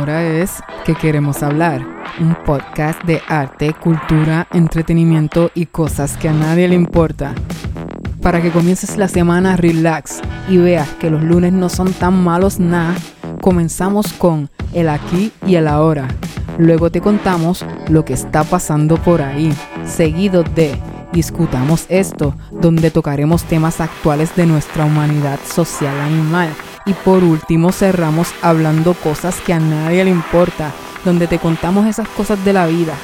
Ahora es que queremos hablar, un podcast de arte, cultura, entretenimiento y cosas que a nadie le importa. Para que comiences la semana relax y veas que los lunes no son tan malos nada, comenzamos con el aquí y el ahora. Luego te contamos lo que está pasando por ahí, seguido de Discutamos esto, donde tocaremos temas actuales de nuestra humanidad social animal y por último cerramos hablando cosas que a nadie le importa, donde te contamos esas cosas de la vida.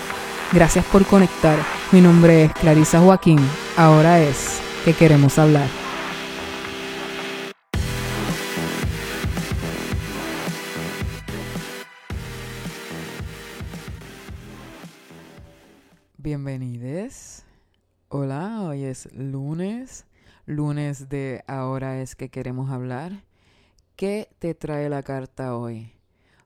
Gracias por conectar. Mi nombre es Clarisa Joaquín. Ahora es que queremos hablar. Bienvenidos. Hola, hoy es lunes, lunes de Ahora es que queremos hablar. ¿Qué te trae la carta hoy?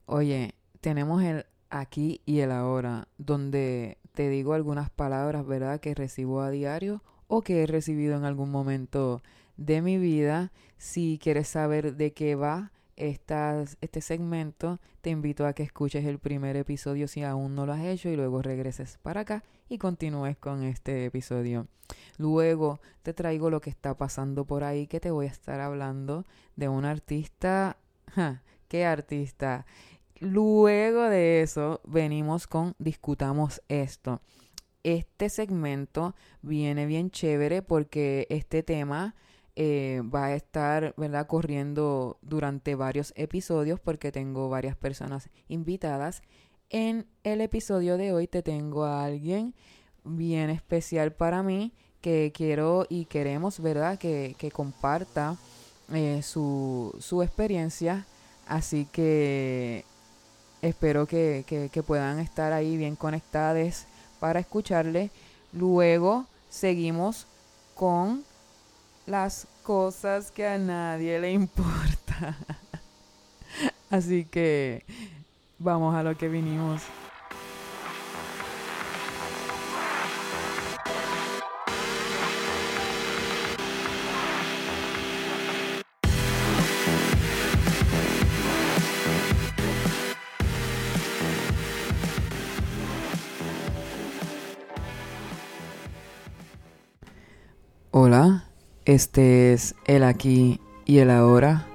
Oye, tenemos el aquí y el ahora, donde te digo algunas palabras, ¿verdad?, que recibo a diario o que he recibido en algún momento de mi vida. Si quieres saber de qué va este segmento, te invito a que escuches el primer episodio si aún no lo has hecho y luego regreses para acá y continúes con este episodio. Luego te traigo lo que está pasando por ahí, que te voy a estar hablando de un artista. ¿Qué artista? Luego de eso venimos con Discutamos esto. Este segmento viene bien chévere porque este tema eh, va a estar ¿verdad? corriendo durante varios episodios porque tengo varias personas invitadas en el episodio de hoy te tengo a alguien bien especial para mí que quiero y queremos, ¿verdad? Que, comparta eh, su, su experiencia. Así que espero que, que, puedan estar ahí bien conectados para escucharle. Luego seguimos con las cosas que a nadie le importa. Así que Vamos a lo que vinimos. Este es el aquí y el ahora.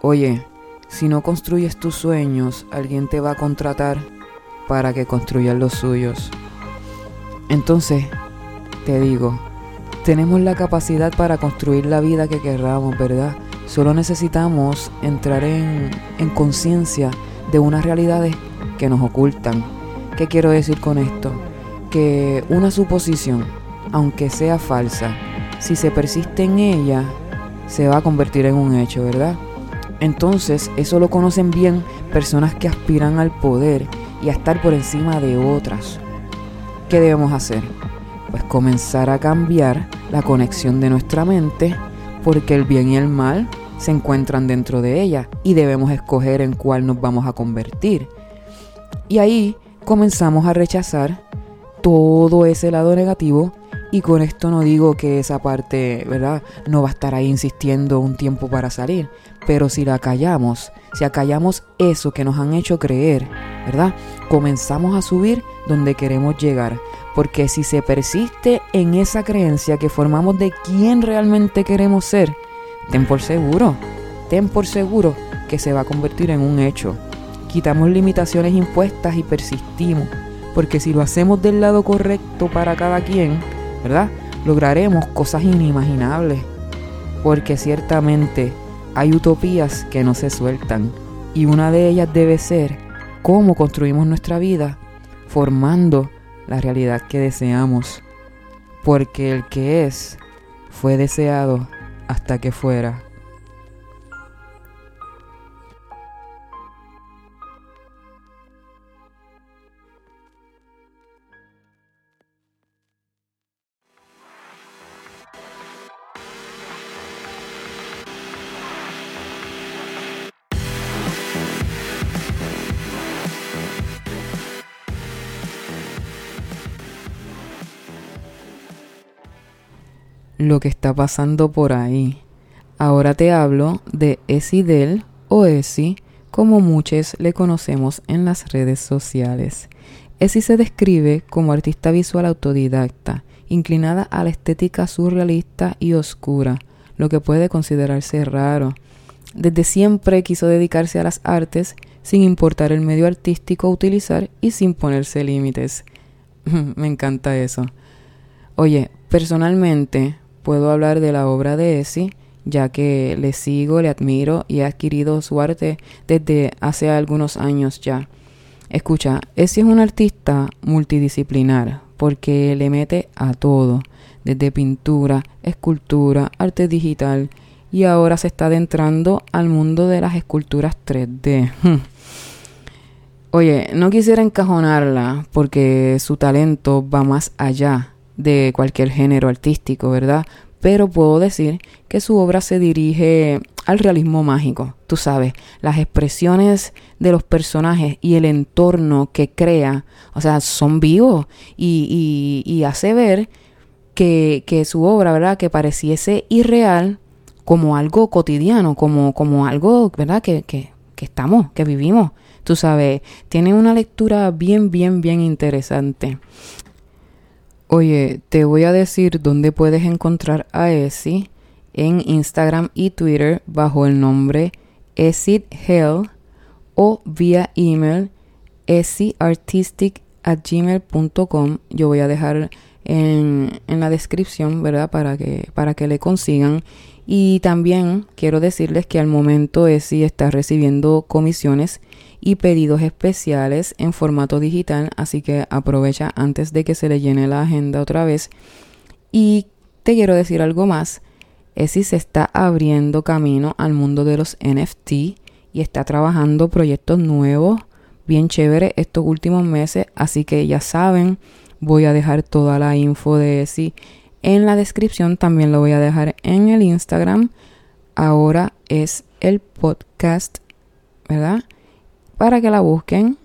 Oye, si no construyes tus sueños, alguien te va a contratar para que construyas los suyos. Entonces, te digo, tenemos la capacidad para construir la vida que querramos, ¿verdad? Solo necesitamos entrar en, en conciencia de unas realidades que nos ocultan. ¿Qué quiero decir con esto? Que una suposición, aunque sea falsa, si se persiste en ella, se va a convertir en un hecho, ¿verdad? Entonces, eso lo conocen bien personas que aspiran al poder y a estar por encima de otras. ¿Qué debemos hacer? Pues comenzar a cambiar la conexión de nuestra mente porque el bien y el mal se encuentran dentro de ella y debemos escoger en cuál nos vamos a convertir. Y ahí comenzamos a rechazar todo ese lado negativo y con esto no digo que esa parte, ¿verdad? No va a estar ahí insistiendo un tiempo para salir. Pero si la callamos, si acallamos eso que nos han hecho creer, ¿verdad? Comenzamos a subir donde queremos llegar. Porque si se persiste en esa creencia que formamos de quién realmente queremos ser, ten por seguro, ten por seguro que se va a convertir en un hecho. Quitamos limitaciones impuestas y persistimos. Porque si lo hacemos del lado correcto para cada quien, ¿verdad? Lograremos cosas inimaginables, porque ciertamente hay utopías que no se sueltan y una de ellas debe ser cómo construimos nuestra vida formando la realidad que deseamos, porque el que es fue deseado hasta que fuera. Lo que está pasando por ahí. Ahora te hablo de Esidel o Esi como muchos le conocemos en las redes sociales. Essie se describe como artista visual autodidacta, inclinada a la estética surrealista y oscura, lo que puede considerarse raro. Desde siempre quiso dedicarse a las artes sin importar el medio artístico a utilizar y sin ponerse límites. Me encanta eso. Oye, personalmente puedo hablar de la obra de Essie, ya que le sigo, le admiro y he adquirido su arte desde hace algunos años ya. Escucha, Essie es un artista multidisciplinar porque le mete a todo, desde pintura, escultura, arte digital y ahora se está adentrando al mundo de las esculturas 3D. Oye, no quisiera encajonarla porque su talento va más allá de cualquier género artístico, ¿verdad? Pero puedo decir que su obra se dirige al realismo mágico, tú sabes, las expresiones de los personajes y el entorno que crea, o sea, son vivos y, y, hace ver que, que, su obra, ¿verdad? Que pareciese irreal como algo cotidiano, como, como algo, ¿verdad? Que, que, que estamos, que vivimos. Tú sabes, tiene una lectura bien, bien, bien interesante. Oye, te voy a decir dónde puedes encontrar a Essie en Instagram y Twitter bajo el nombre Hell o vía email gmail.com Yo voy a dejar en, en, la descripción, ¿verdad? Para que, para que le consigan. Y también quiero decirles que al momento Essie está recibiendo comisiones y pedidos especiales en formato digital, así que aprovecha antes de que se le llene la agenda otra vez. Y te quiero decir algo más, es si se está abriendo camino al mundo de los NFT y está trabajando proyectos nuevos, bien chévere estos últimos meses, así que ya saben, voy a dejar toda la info de ESI en la descripción, también lo voy a dejar en el Instagram. Ahora es el podcast, ¿verdad? para que la busquen,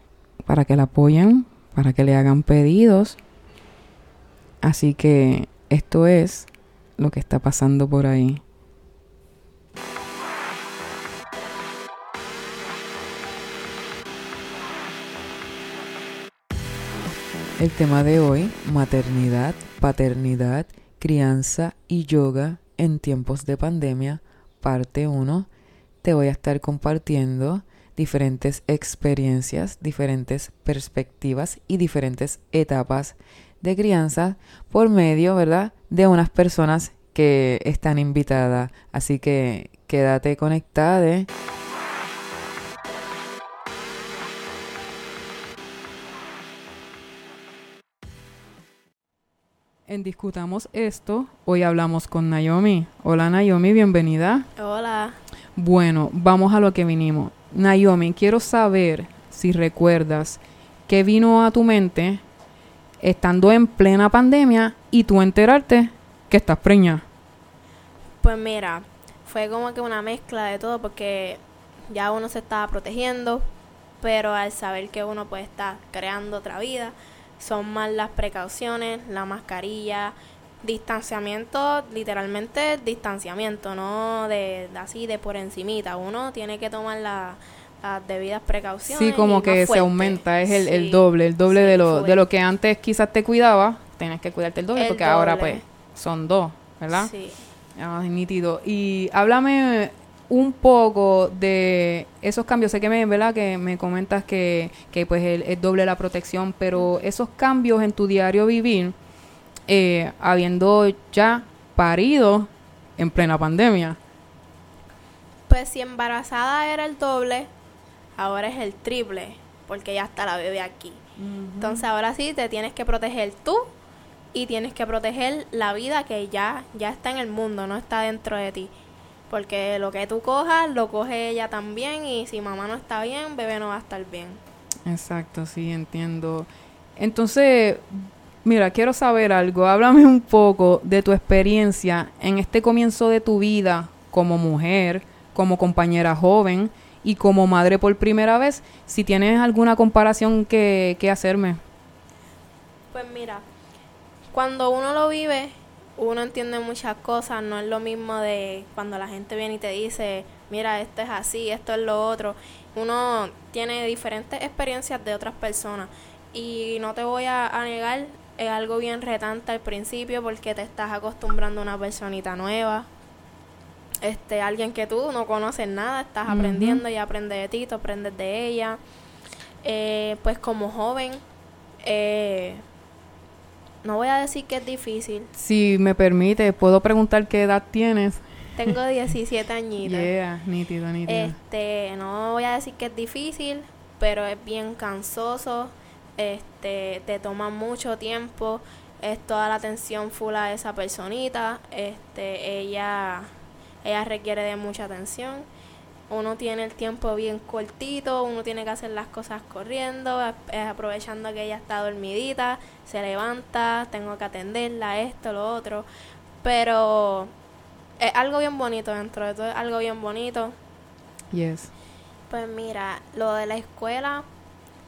para que la apoyen, para que le hagan pedidos. Así que esto es lo que está pasando por ahí. El tema de hoy, maternidad, paternidad, crianza y yoga en tiempos de pandemia, parte 1. Te voy a estar compartiendo diferentes experiencias, diferentes perspectivas y diferentes etapas de crianza por medio, ¿verdad?, de unas personas que están invitadas. Así que quédate conectada. En Discutamos esto, hoy hablamos con Naomi. Hola Naomi, bienvenida. Hola. Bueno, vamos a lo que vinimos. Naomi, quiero saber si recuerdas qué vino a tu mente estando en plena pandemia y tú enterarte que estás preñada. Pues mira, fue como que una mezcla de todo porque ya uno se estaba protegiendo, pero al saber que uno puede estar creando otra vida, son más las precauciones, la mascarilla, distanciamiento, literalmente distanciamiento, no de, así de por encimita. Uno tiene que tomar las debidas precauciones. Sí, como que se aumenta, es el, doble, el doble de lo de lo que antes quizás te cuidaba, tienes que cuidarte el doble porque ahora pues son dos, ¿verdad? Sí. Ah, nítido. Y háblame un poco de esos cambios. Sé que me, ¿verdad? Que me comentas que, que pues es doble la protección, pero esos cambios en tu diario vivir, eh, habiendo ya parido en plena pandemia. Pues si embarazada era el doble, ahora es el triple, porque ya está la bebé aquí. Entonces ahora sí te tienes que proteger tú y tienes que proteger la vida que ya, ya está en el mundo, no está dentro de ti. Porque lo que tú cojas, lo coge ella también y si mamá no está bien, bebé no va a estar bien. Exacto, sí, entiendo. Entonces, Mira, quiero saber algo. Háblame un poco de tu experiencia en este comienzo de tu vida como mujer, como compañera joven y como madre por primera vez. Si tienes alguna comparación que, que hacerme. Pues mira, cuando uno lo vive, uno entiende muchas cosas, no es lo mismo de cuando la gente viene y te dice, mira, esto es así, esto es lo otro. Uno tiene diferentes experiencias de otras personas y no te voy a, negar, es algo bien retante al principio porque te estás acostumbrando a una personita nueva, este alguien que tú no conoces nada, estás aprendiendo y aprendes de ti, tú aprendes de ella. Eh, pues como joven, eh, no voy a decir que es difícil. Si me permite, ¿puedo preguntar qué edad tienes? Tengo 17 añitos. Yeah, nítido, nítido. Este, no voy a decir que es difícil, pero es bien cansoso. Este, te toma mucho tiempo. Es toda la atención full a esa personita. Este, ella, ella requiere de mucha atención uno tiene el tiempo bien cortito, uno tiene que hacer las cosas corriendo, aprovechando que ella está dormidita, se levanta, tengo que atenderla, esto, lo otro. Pero es algo bien bonito dentro de todo, es algo bien bonito. Yes. Pues mira, lo de la escuela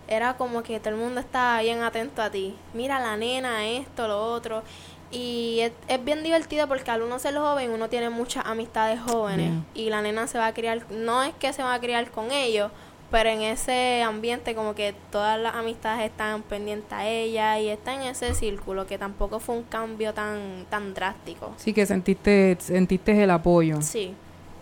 era como que todo el mundo estaba bien atento a ti. Mira la nena, esto, lo otro. Y es, bien divertido porque al uno ser joven, uno tiene muchas amistades jóvenes y la nena se va a criar, no es que se va a criar con ellos, pero en ese ambiente como que todas las amistades están pendientes a ella y está en ese círculo que tampoco fue un cambio tan tan drástico. Sí, que sentiste sentiste el apoyo. Sí.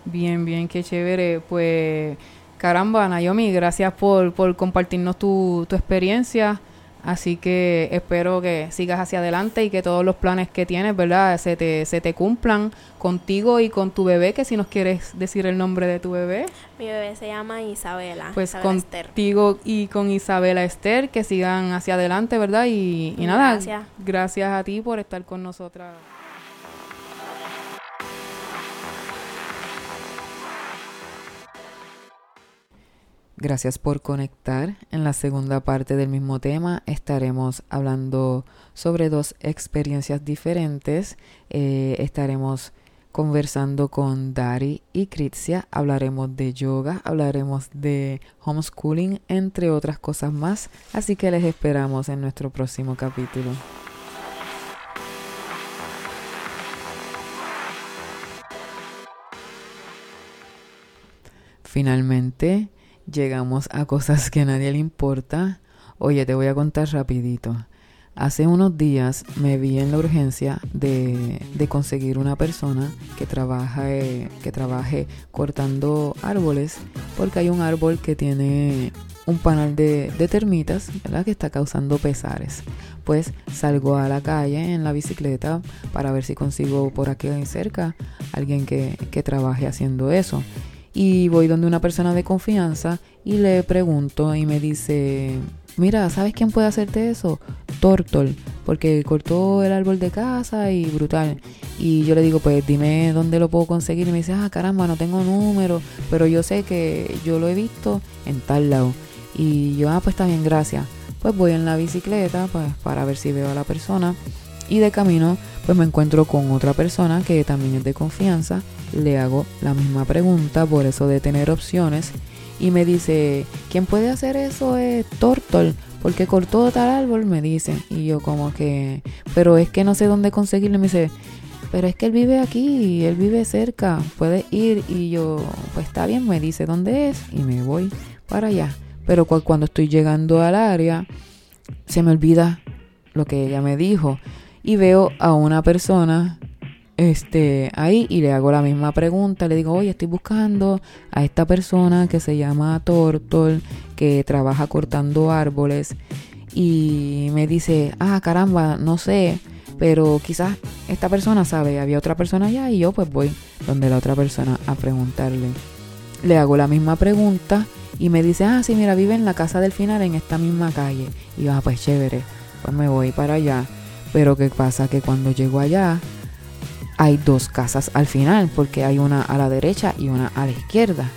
Bien, bien, qué chévere. Pues caramba, Naomi, gracias por, por compartirnos tu, tu experiencia. Así que espero que sigas hacia adelante y que todos los planes que tienes, ¿verdad? Se te, se te cumplan contigo y con tu bebé, que si nos quieres decir el nombre de tu bebé. Mi bebé se llama Isabela. Pues contigo y con Isabela Esther, que sigan hacia adelante, ¿verdad? Y, y nada, gracias. gracias a ti por estar con nosotras. Gracias por conectar. En la segunda parte del mismo tema estaremos hablando sobre dos experiencias diferentes. Eh, estaremos conversando con Dari y Kritsia. Hablaremos de yoga, hablaremos de homeschooling, entre otras cosas más. Así que les esperamos en nuestro próximo capítulo. Finalmente, llegamos a cosas que a nadie le importa. Oye, te voy a contar rapidito. Hace unos días me vi en la urgencia de, de conseguir una persona que trabaje, que trabaje cortando árboles porque hay un árbol que tiene un panal de, de, termitas. Que está causando pesares. Pues salgo a la calle en la bicicleta para ver si consigo por aquí cerca alguien que, que trabaje haciendo eso y voy donde una persona de confianza y le pregunto y me dice, mira, ¿sabes quién puede hacerte eso? Tortol, porque cortó el árbol de casa y brutal. Y yo le digo, pues dime dónde lo puedo conseguir. Y me dice, ah, caramba, no tengo número, pero yo sé que yo lo he visto en tal lado. Y yo, ah, pues está bien, gracias. Pues voy en la bicicleta pues, para ver si veo a la persona. Y de camino, pues me encuentro con otra persona que también es de confianza le hago la misma pregunta por eso de tener opciones y me dice, ¿quién puede hacer eso es Tortol? Porque cortó tal árbol, me dicen. Y yo como que, pero es que no sé dónde conseguirlo. me dice, pero es que él vive aquí, él vive cerca, puede ir. Y yo, pues está bien, me dice dónde es y me voy para allá. Pero cuando estoy llegando al área, se me olvida lo que ella me dijo. Y veo a una persona este, ahí y le hago la misma pregunta. Le digo, oye, estoy buscando a esta persona que se llama Tortol, que trabaja cortando árboles. Y me dice, ah, caramba, no sé, pero quizás esta persona sabe, había otra persona allá y yo pues voy donde la otra persona a preguntarle. Le hago la misma pregunta y me dice, ah, sí, mira, vive en la casa del final en esta misma calle. Y yo, ah, pues chévere, pues me voy para allá. Pero ¿qué pasa? Que cuando llego allá, hay dos casas al final, porque hay una a la derecha y una a la izquierda.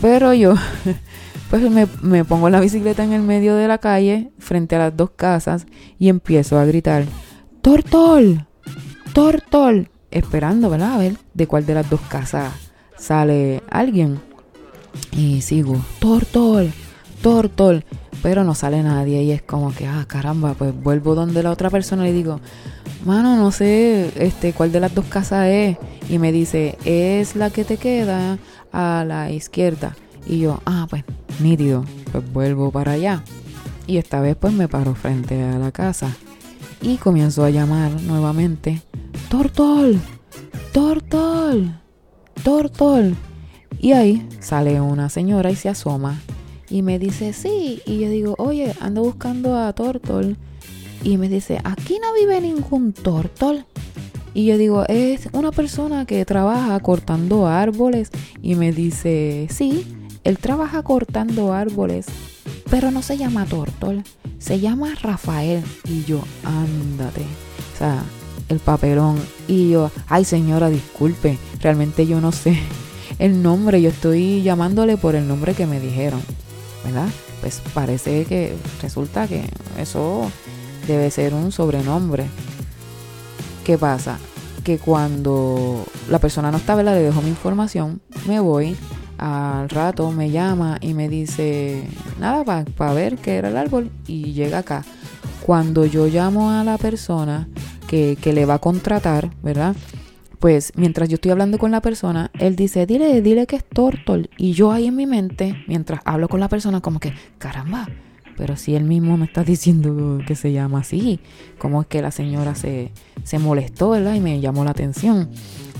Pero yo, pues me, me, pongo la bicicleta en el medio de la calle, frente a las dos casas, y empiezo a gritar, ¡Tortol! ¡Tortol! Esperando, ¿verdad? A ver de cuál de las dos casas sale alguien. Y sigo, ¡Tortol! ¡Tortol! Pero no sale nadie y es como que, ah, caramba, pues vuelvo donde la otra persona y digo, mano, no sé este, cuál de las dos casas es. Y me dice, es la que te queda a la izquierda. Y yo, ah, pues nítido, pues vuelvo para allá. Y esta vez pues me paro frente a la casa. Y comienzo a llamar nuevamente, Tortol, Tortol, Tortol. Y ahí sale una señora y se asoma y me dice, sí. Y yo digo, oye, ando buscando a Tortol. Y me dice, aquí no vive ningún Tortol. Y yo digo, es una persona que trabaja cortando árboles. Y me dice, sí, él trabaja cortando árboles, pero no se llama Tortol, se llama Rafael. Y yo, ándate. O sea, el papelón. Y yo, ay señora, disculpe, realmente yo no sé el nombre, yo estoy llamándole por el nombre que me dijeron. ¿Verdad? Pues parece que resulta que eso debe ser un sobrenombre. ¿Qué pasa? Que cuando la persona no está, ¿verdad? Le dejo mi información, me voy, al rato me llama y me dice, nada, para ver qué era el árbol y llega acá. Cuando yo llamo a la persona que, que le va a contratar, ¿verdad? Pues mientras yo estoy hablando con la persona, él dice, dile, dile que es Tortol. Y yo ahí en mi mente, mientras hablo con la persona, como que, caramba, pero si él mismo me está diciendo que se llama así, como es que la señora se, se molestó, ¿verdad? Y me llamó la atención.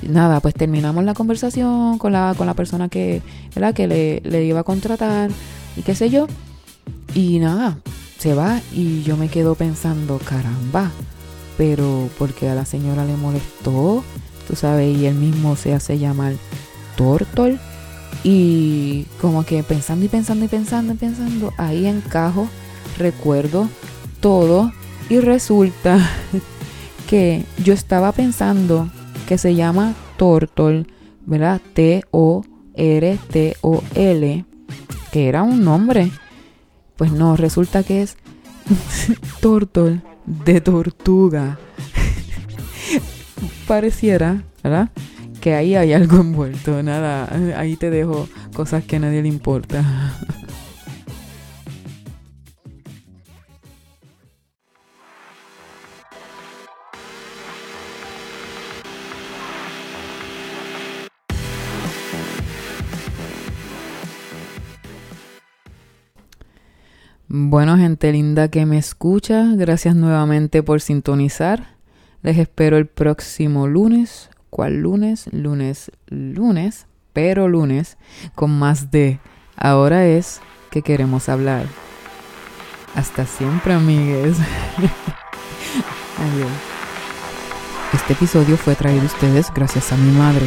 Nada, pues terminamos la conversación con la, con la persona que, ¿verdad? que le, le iba a contratar y qué sé yo. Y nada, se va y yo me quedo pensando, caramba, pero porque a la señora le molestó tú sabes, y él mismo se hace llamar Tortol. Y como que pensando y pensando y pensando y pensando, ahí encajo, recuerdo todo y resulta que yo estaba pensando que se llama Tortol, ¿verdad? T-O-R-T-O-L, que era un nombre. Pues no, resulta que es Tortol de tortuga pareciera, ¿verdad? Que ahí hay algo envuelto. Nada, ahí te dejo cosas que a nadie le importa. Bueno, gente linda que me escucha, gracias nuevamente por sintonizar. Les espero el próximo lunes. ¿Cuál lunes? Lunes, lunes, pero lunes, con más de Ahora es que queremos hablar. Hasta siempre, amigues. Adiós. Este episodio fue traído a ustedes gracias a mi madre.